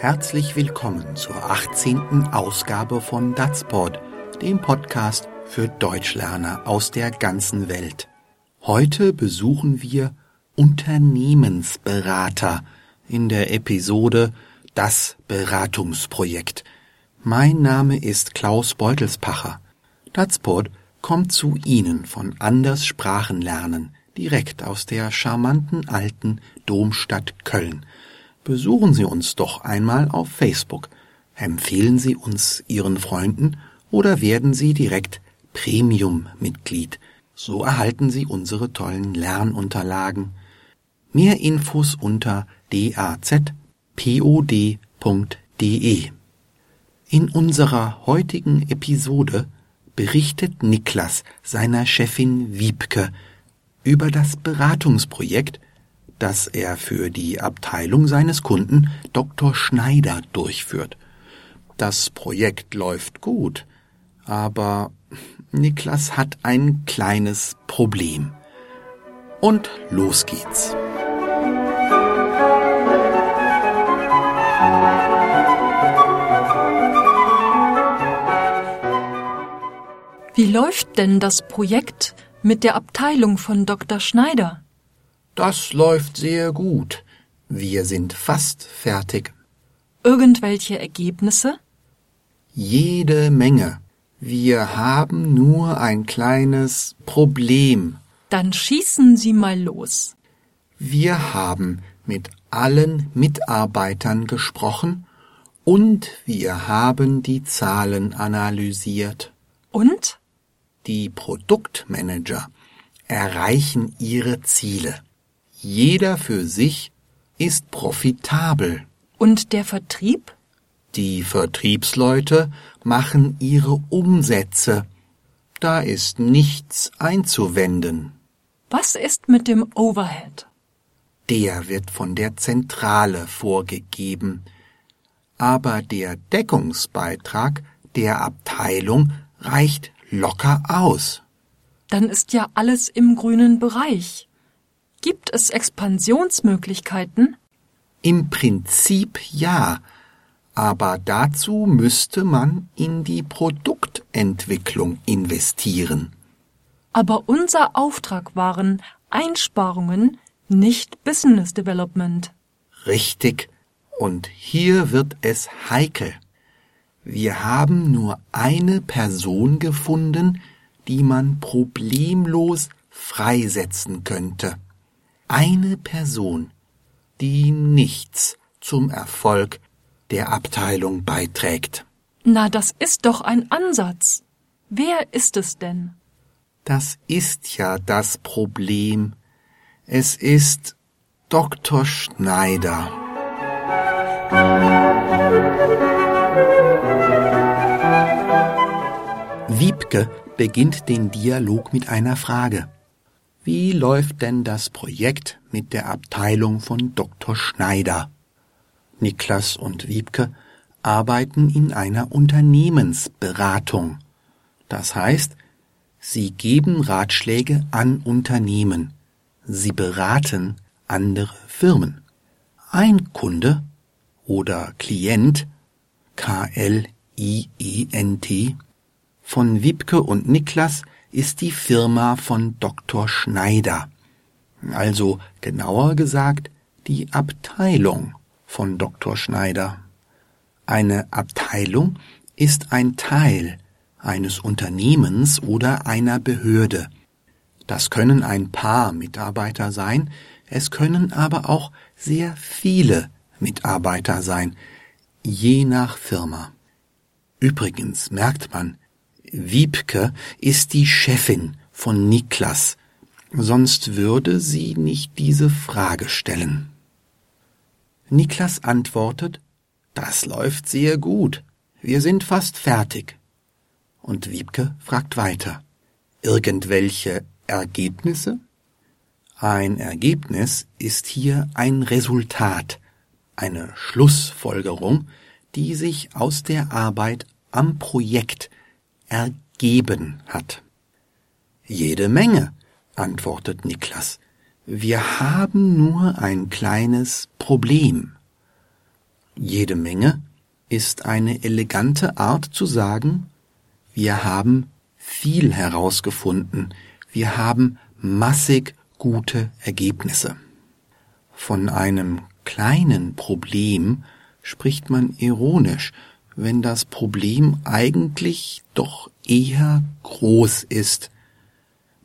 Herzlich willkommen zur 18. Ausgabe von Datsport, dem Podcast für Deutschlerner aus der ganzen Welt. Heute besuchen wir Unternehmensberater in der Episode Das Beratungsprojekt. Mein Name ist Klaus Beutelspacher. Datsport kommt zu Ihnen von Anders Sprachenlernen, direkt aus der charmanten alten Domstadt Köln. Besuchen Sie uns doch einmal auf Facebook. Empfehlen Sie uns Ihren Freunden oder werden Sie direkt Premium-Mitglied. So erhalten Sie unsere tollen Lernunterlagen. Mehr Infos unter dazpod.de. In unserer heutigen Episode berichtet Niklas seiner Chefin Wiebke über das Beratungsprojekt, das er für die Abteilung seines Kunden Dr. Schneider durchführt. Das Projekt läuft gut, aber Niklas hat ein kleines Problem. Und los geht's. Wie läuft denn das Projekt mit der Abteilung von Dr. Schneider? Das läuft sehr gut. Wir sind fast fertig. Irgendwelche Ergebnisse? Jede Menge. Wir haben nur ein kleines Problem. Dann schießen Sie mal los. Wir haben mit allen Mitarbeitern gesprochen und wir haben die Zahlen analysiert. Und? Die Produktmanager erreichen ihre Ziele. Jeder für sich ist profitabel. Und der Vertrieb? Die Vertriebsleute machen ihre Umsätze. Da ist nichts einzuwenden. Was ist mit dem Overhead? Der wird von der Zentrale vorgegeben. Aber der Deckungsbeitrag der Abteilung reicht locker aus. Dann ist ja alles im grünen Bereich. Gibt es Expansionsmöglichkeiten? Im Prinzip ja, aber dazu müsste man in die Produktentwicklung investieren. Aber unser Auftrag waren Einsparungen, nicht Business Development. Richtig. Und hier wird es heikel. Wir haben nur eine Person gefunden, die man problemlos freisetzen könnte. Eine Person, die nichts zum Erfolg der Abteilung beiträgt. Na, das ist doch ein Ansatz. Wer ist es denn? Das ist ja das Problem. Es ist Dr. Schneider. Wiebke beginnt den Dialog mit einer Frage. Wie läuft denn das Projekt mit der Abteilung von Dr. Schneider? Niklas und Wiebke arbeiten in einer Unternehmensberatung. Das heißt, sie geben Ratschläge an Unternehmen. Sie beraten andere Firmen. Ein Kunde oder Klient, K-L-I-E-N-T, von Wipke und Niklas ist die Firma von Dr. Schneider. Also genauer gesagt die Abteilung von Dr. Schneider. Eine Abteilung ist ein Teil eines Unternehmens oder einer Behörde. Das können ein paar Mitarbeiter sein, es können aber auch sehr viele Mitarbeiter sein, je nach Firma. Übrigens merkt man, Wiebke ist die Chefin von Niklas, sonst würde sie nicht diese Frage stellen. Niklas antwortet, das läuft sehr gut, wir sind fast fertig. Und Wiebke fragt weiter, irgendwelche Ergebnisse? Ein Ergebnis ist hier ein Resultat, eine Schlussfolgerung, die sich aus der Arbeit am Projekt ergeben hat. Jede Menge, antwortet Niklas. Wir haben nur ein kleines Problem. Jede Menge ist eine elegante Art zu sagen, wir haben viel herausgefunden, wir haben massig gute Ergebnisse. Von einem kleinen Problem spricht man ironisch, wenn das Problem eigentlich doch eher groß ist.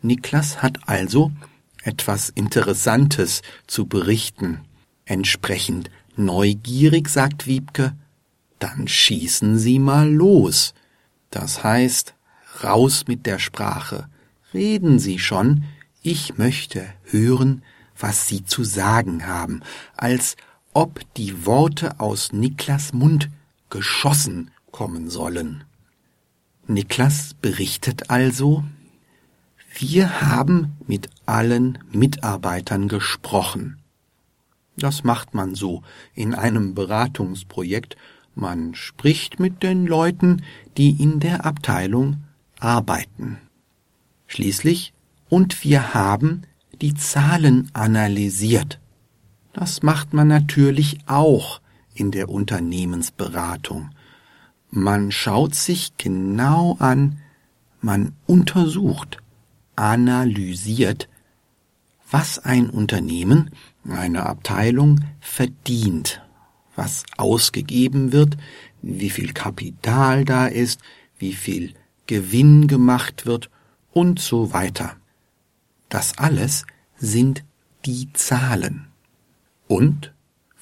Niklas hat also etwas Interessantes zu berichten. Entsprechend neugierig, sagt Wiebke, dann schießen Sie mal los. Das heißt, raus mit der Sprache. Reden Sie schon, ich möchte hören, was Sie zu sagen haben, als ob die Worte aus Niklas Mund geschossen kommen sollen. Niklas berichtet also, wir haben mit allen Mitarbeitern gesprochen. Das macht man so in einem Beratungsprojekt. Man spricht mit den Leuten, die in der Abteilung arbeiten. Schließlich, und wir haben die Zahlen analysiert. Das macht man natürlich auch in der Unternehmensberatung. Man schaut sich genau an, man untersucht, analysiert, was ein Unternehmen, eine Abteilung verdient, was ausgegeben wird, wie viel Kapital da ist, wie viel Gewinn gemacht wird und so weiter. Das alles sind die Zahlen. Und?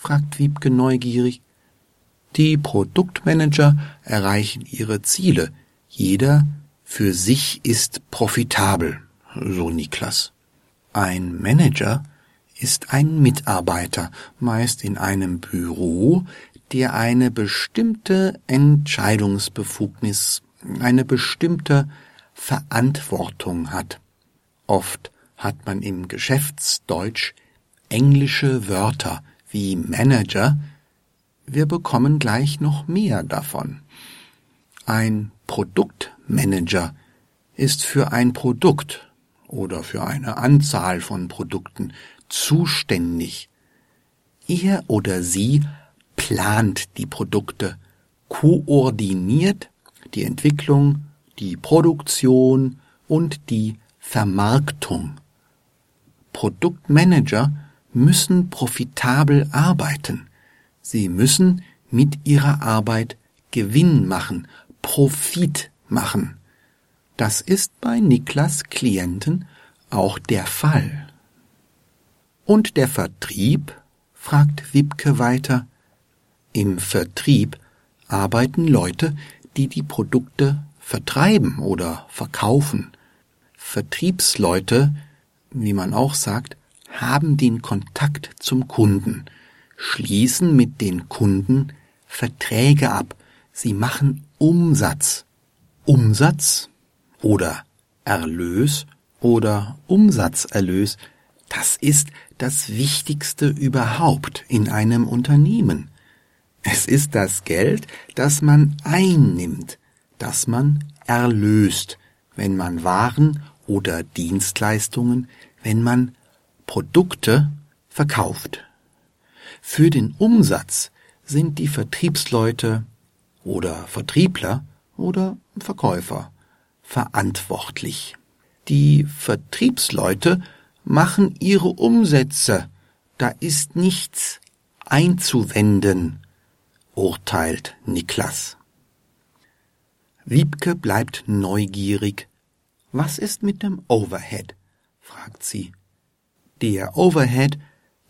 Fragt Wiebke neugierig. Die Produktmanager erreichen ihre Ziele. Jeder für sich ist profitabel, so Niklas. Ein Manager ist ein Mitarbeiter, meist in einem Büro, der eine bestimmte Entscheidungsbefugnis, eine bestimmte Verantwortung hat. Oft hat man im Geschäftsdeutsch englische Wörter wie Manager. Wir bekommen gleich noch mehr davon. Ein Produktmanager ist für ein Produkt oder für eine Anzahl von Produkten zuständig. Er oder sie plant die Produkte, koordiniert die Entwicklung, die Produktion und die Vermarktung. Produktmanager müssen profitabel arbeiten. Sie müssen mit ihrer Arbeit Gewinn machen, Profit machen. Das ist bei Niklas Klienten auch der Fall. Und der Vertrieb? fragt Wibke weiter. Im Vertrieb arbeiten Leute, die die Produkte vertreiben oder verkaufen. Vertriebsleute, wie man auch sagt, haben den Kontakt zum Kunden, schließen mit den Kunden Verträge ab, sie machen Umsatz. Umsatz oder Erlös oder Umsatzerlös, das ist das Wichtigste überhaupt in einem Unternehmen. Es ist das Geld, das man einnimmt, das man erlöst, wenn man Waren oder Dienstleistungen, wenn man Produkte verkauft. Für den Umsatz sind die Vertriebsleute oder Vertriebler oder Verkäufer verantwortlich. Die Vertriebsleute machen ihre Umsätze, da ist nichts einzuwenden, urteilt Niklas. Wiebke bleibt neugierig. Was ist mit dem Overhead? fragt sie. Der Overhead,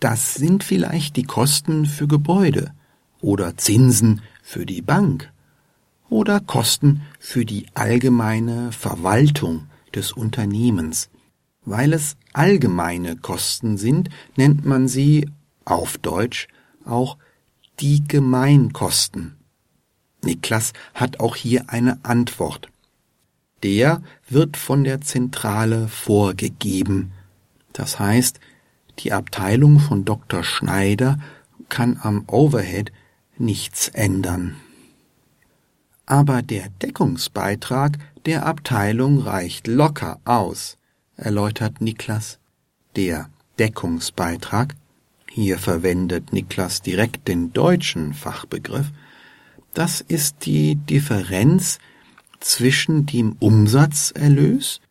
das sind vielleicht die Kosten für Gebäude oder Zinsen für die Bank oder Kosten für die allgemeine Verwaltung des Unternehmens. Weil es allgemeine Kosten sind, nennt man sie auf Deutsch auch die Gemeinkosten. Niklas hat auch hier eine Antwort. Der wird von der Zentrale vorgegeben. Das heißt, die Abteilung von Dr. Schneider kann am Overhead nichts ändern. Aber der Deckungsbeitrag der Abteilung reicht locker aus, erläutert Niklas. Der Deckungsbeitrag, hier verwendet Niklas direkt den deutschen Fachbegriff, das ist die Differenz zwischen dem Umsatzerlös,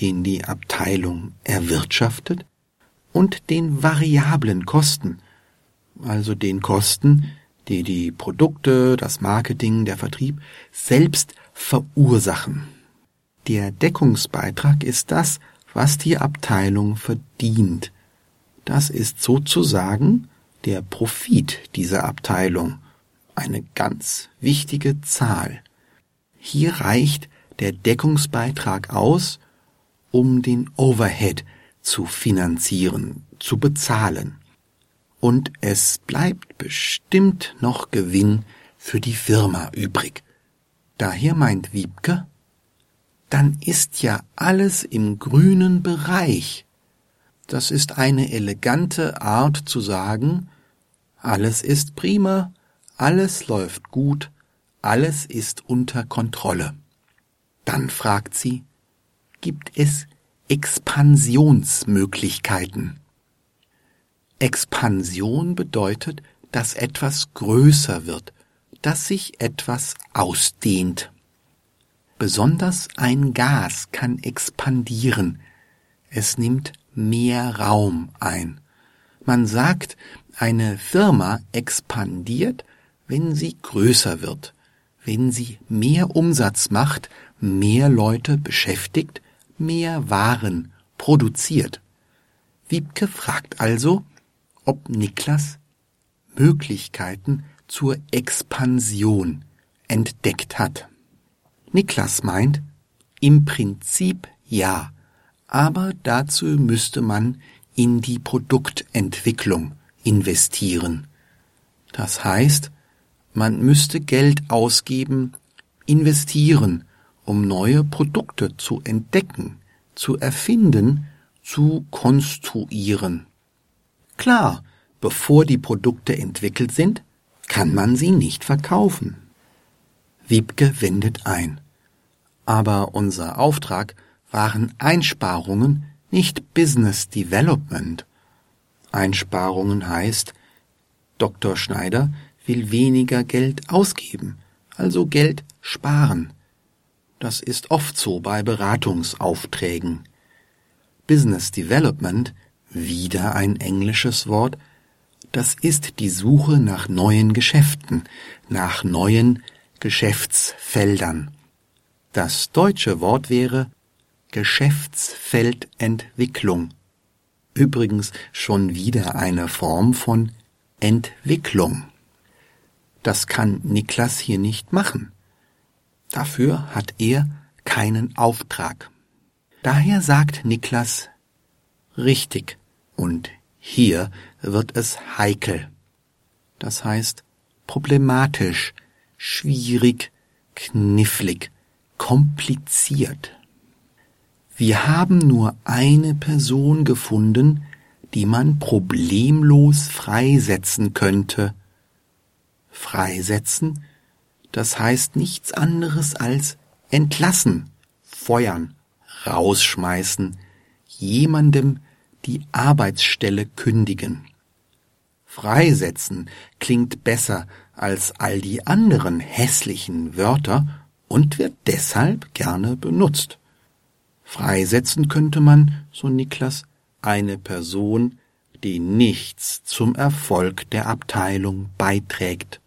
den die Abteilung erwirtschaftet, und den variablen Kosten, also den Kosten, die die Produkte, das Marketing, der Vertrieb selbst verursachen. Der Deckungsbeitrag ist das, was die Abteilung verdient. Das ist sozusagen der Profit dieser Abteilung, eine ganz wichtige Zahl. Hier reicht der Deckungsbeitrag aus, um den Overhead zu finanzieren, zu bezahlen. Und es bleibt bestimmt noch Gewinn für die Firma übrig. Daher meint Wiebke, dann ist ja alles im grünen Bereich. Das ist eine elegante Art zu sagen, alles ist prima, alles läuft gut, alles ist unter Kontrolle. Dann fragt sie, gibt es Expansionsmöglichkeiten? Expansion bedeutet, dass etwas größer wird, dass sich etwas ausdehnt. Besonders ein Gas kann expandieren. Es nimmt mehr Raum ein. Man sagt, eine Firma expandiert, wenn sie größer wird, wenn sie mehr Umsatz macht, mehr Leute beschäftigt, mehr Waren produziert. Wiebke fragt also, ob Niklas Möglichkeiten zur Expansion entdeckt hat. Niklas meint, im Prinzip ja, aber dazu müsste man in die Produktentwicklung investieren. Das heißt, man müsste Geld ausgeben, investieren, um neue Produkte zu entdecken, zu erfinden, zu konstruieren. Klar, bevor die Produkte entwickelt sind, kann man sie nicht verkaufen. Wiebke wendet ein. Aber unser Auftrag waren Einsparungen, nicht Business Development. Einsparungen heißt, Dr. Schneider will weniger Geld ausgeben, also Geld sparen. Das ist oft so bei Beratungsaufträgen. Business Development, wieder ein englisches Wort, das ist die Suche nach neuen Geschäften, nach neuen Geschäftsfeldern. Das deutsche Wort wäre Geschäftsfeldentwicklung. Übrigens schon wieder eine Form von Entwicklung. Das kann Niklas hier nicht machen. Dafür hat er keinen Auftrag. Daher sagt Niklas richtig und hier wird es heikel. Das heißt problematisch, schwierig, knifflig, kompliziert. Wir haben nur eine Person gefunden, die man problemlos freisetzen könnte. Freisetzen, das heißt nichts anderes als entlassen, feuern, rausschmeißen, jemandem die Arbeitsstelle kündigen. Freisetzen klingt besser als all die anderen hässlichen Wörter und wird deshalb gerne benutzt. Freisetzen könnte man, so Niklas, eine Person, die nichts zum Erfolg der Abteilung beiträgt.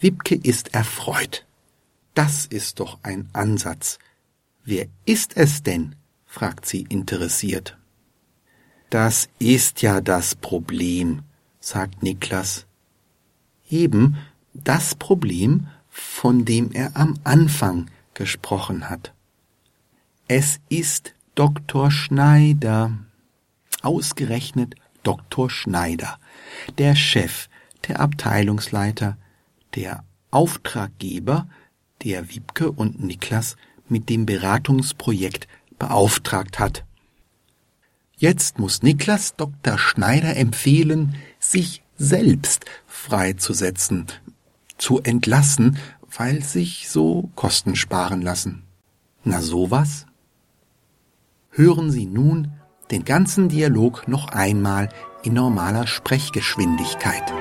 Wibke ist erfreut. Das ist doch ein Ansatz. Wer ist es denn? fragt sie interessiert. Das ist ja das Problem, sagt Niklas. Eben das Problem, von dem er am Anfang gesprochen hat. Es ist Dr. Schneider. Ausgerechnet Dr. Schneider, der Chef, der Abteilungsleiter, der Auftraggeber, der Wiebke und Niklas mit dem Beratungsprojekt beauftragt hat. Jetzt muss Niklas Dr. Schneider empfehlen, sich selbst freizusetzen, zu entlassen, weil sich so Kosten sparen lassen. Na sowas? Hören Sie nun den ganzen Dialog noch einmal in normaler Sprechgeschwindigkeit.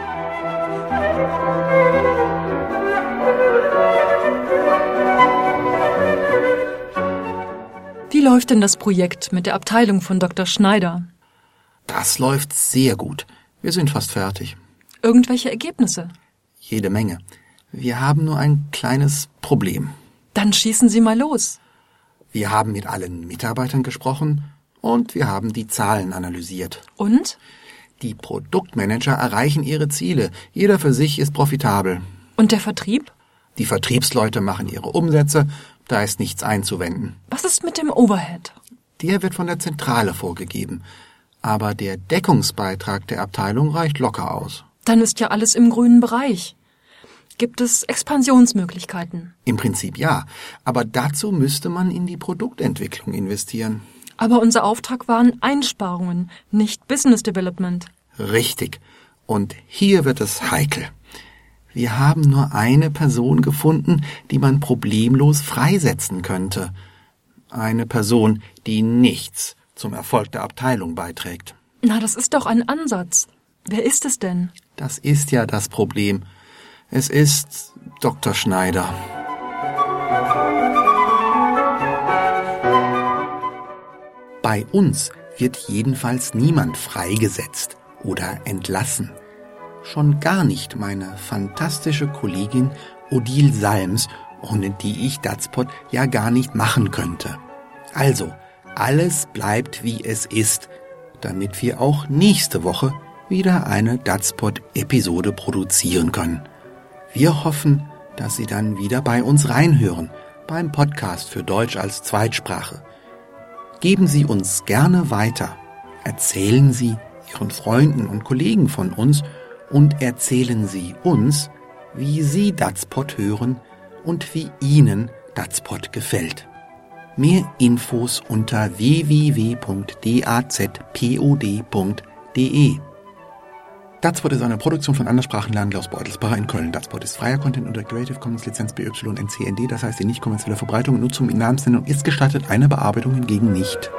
Wie läuft denn das Projekt mit der Abteilung von Dr. Schneider? Das läuft sehr gut. Wir sind fast fertig. Irgendwelche Ergebnisse? Jede Menge. Wir haben nur ein kleines Problem. Dann schießen Sie mal los. Wir haben mit allen Mitarbeitern gesprochen und wir haben die Zahlen analysiert. Und? Die Produktmanager erreichen ihre Ziele. Jeder für sich ist profitabel. Und der Vertrieb? Die Vertriebsleute machen ihre Umsätze, da ist nichts einzuwenden. Was ist mit dem Overhead? Der wird von der Zentrale vorgegeben. Aber der Deckungsbeitrag der Abteilung reicht locker aus. Dann ist ja alles im grünen Bereich. Gibt es Expansionsmöglichkeiten? Im Prinzip ja, aber dazu müsste man in die Produktentwicklung investieren. Aber unser Auftrag waren Einsparungen, nicht Business Development. Richtig. Und hier wird es heikel. Wir haben nur eine Person gefunden, die man problemlos freisetzen könnte. Eine Person, die nichts zum Erfolg der Abteilung beiträgt. Na, das ist doch ein Ansatz. Wer ist es denn? Das ist ja das Problem. Es ist Dr. Schneider. Bei uns wird jedenfalls niemand freigesetzt oder entlassen. Schon gar nicht meine fantastische Kollegin Odile Salms, ohne die ich Datspot ja gar nicht machen könnte. Also, alles bleibt wie es ist, damit wir auch nächste Woche wieder eine Datspot-Episode produzieren können. Wir hoffen, dass Sie dann wieder bei uns reinhören, beim Podcast für Deutsch als Zweitsprache. Geben Sie uns gerne weiter. Erzählen Sie Ihren Freunden und Kollegen von uns und erzählen Sie uns, wie Sie Datspot hören und wie Ihnen Datspot gefällt. Mehr Infos unter www.dazpod.de. Datspot ist eine Produktion von Anderssprachenlernen Klaus Beutelsbacher in Köln. Datspot ist freier Content unter Creative Commons Lizenz BY NCND, das heißt die nicht kommerzielle Verbreitung und Nutzung in Namensnennung ist gestattet, eine Bearbeitung hingegen nicht.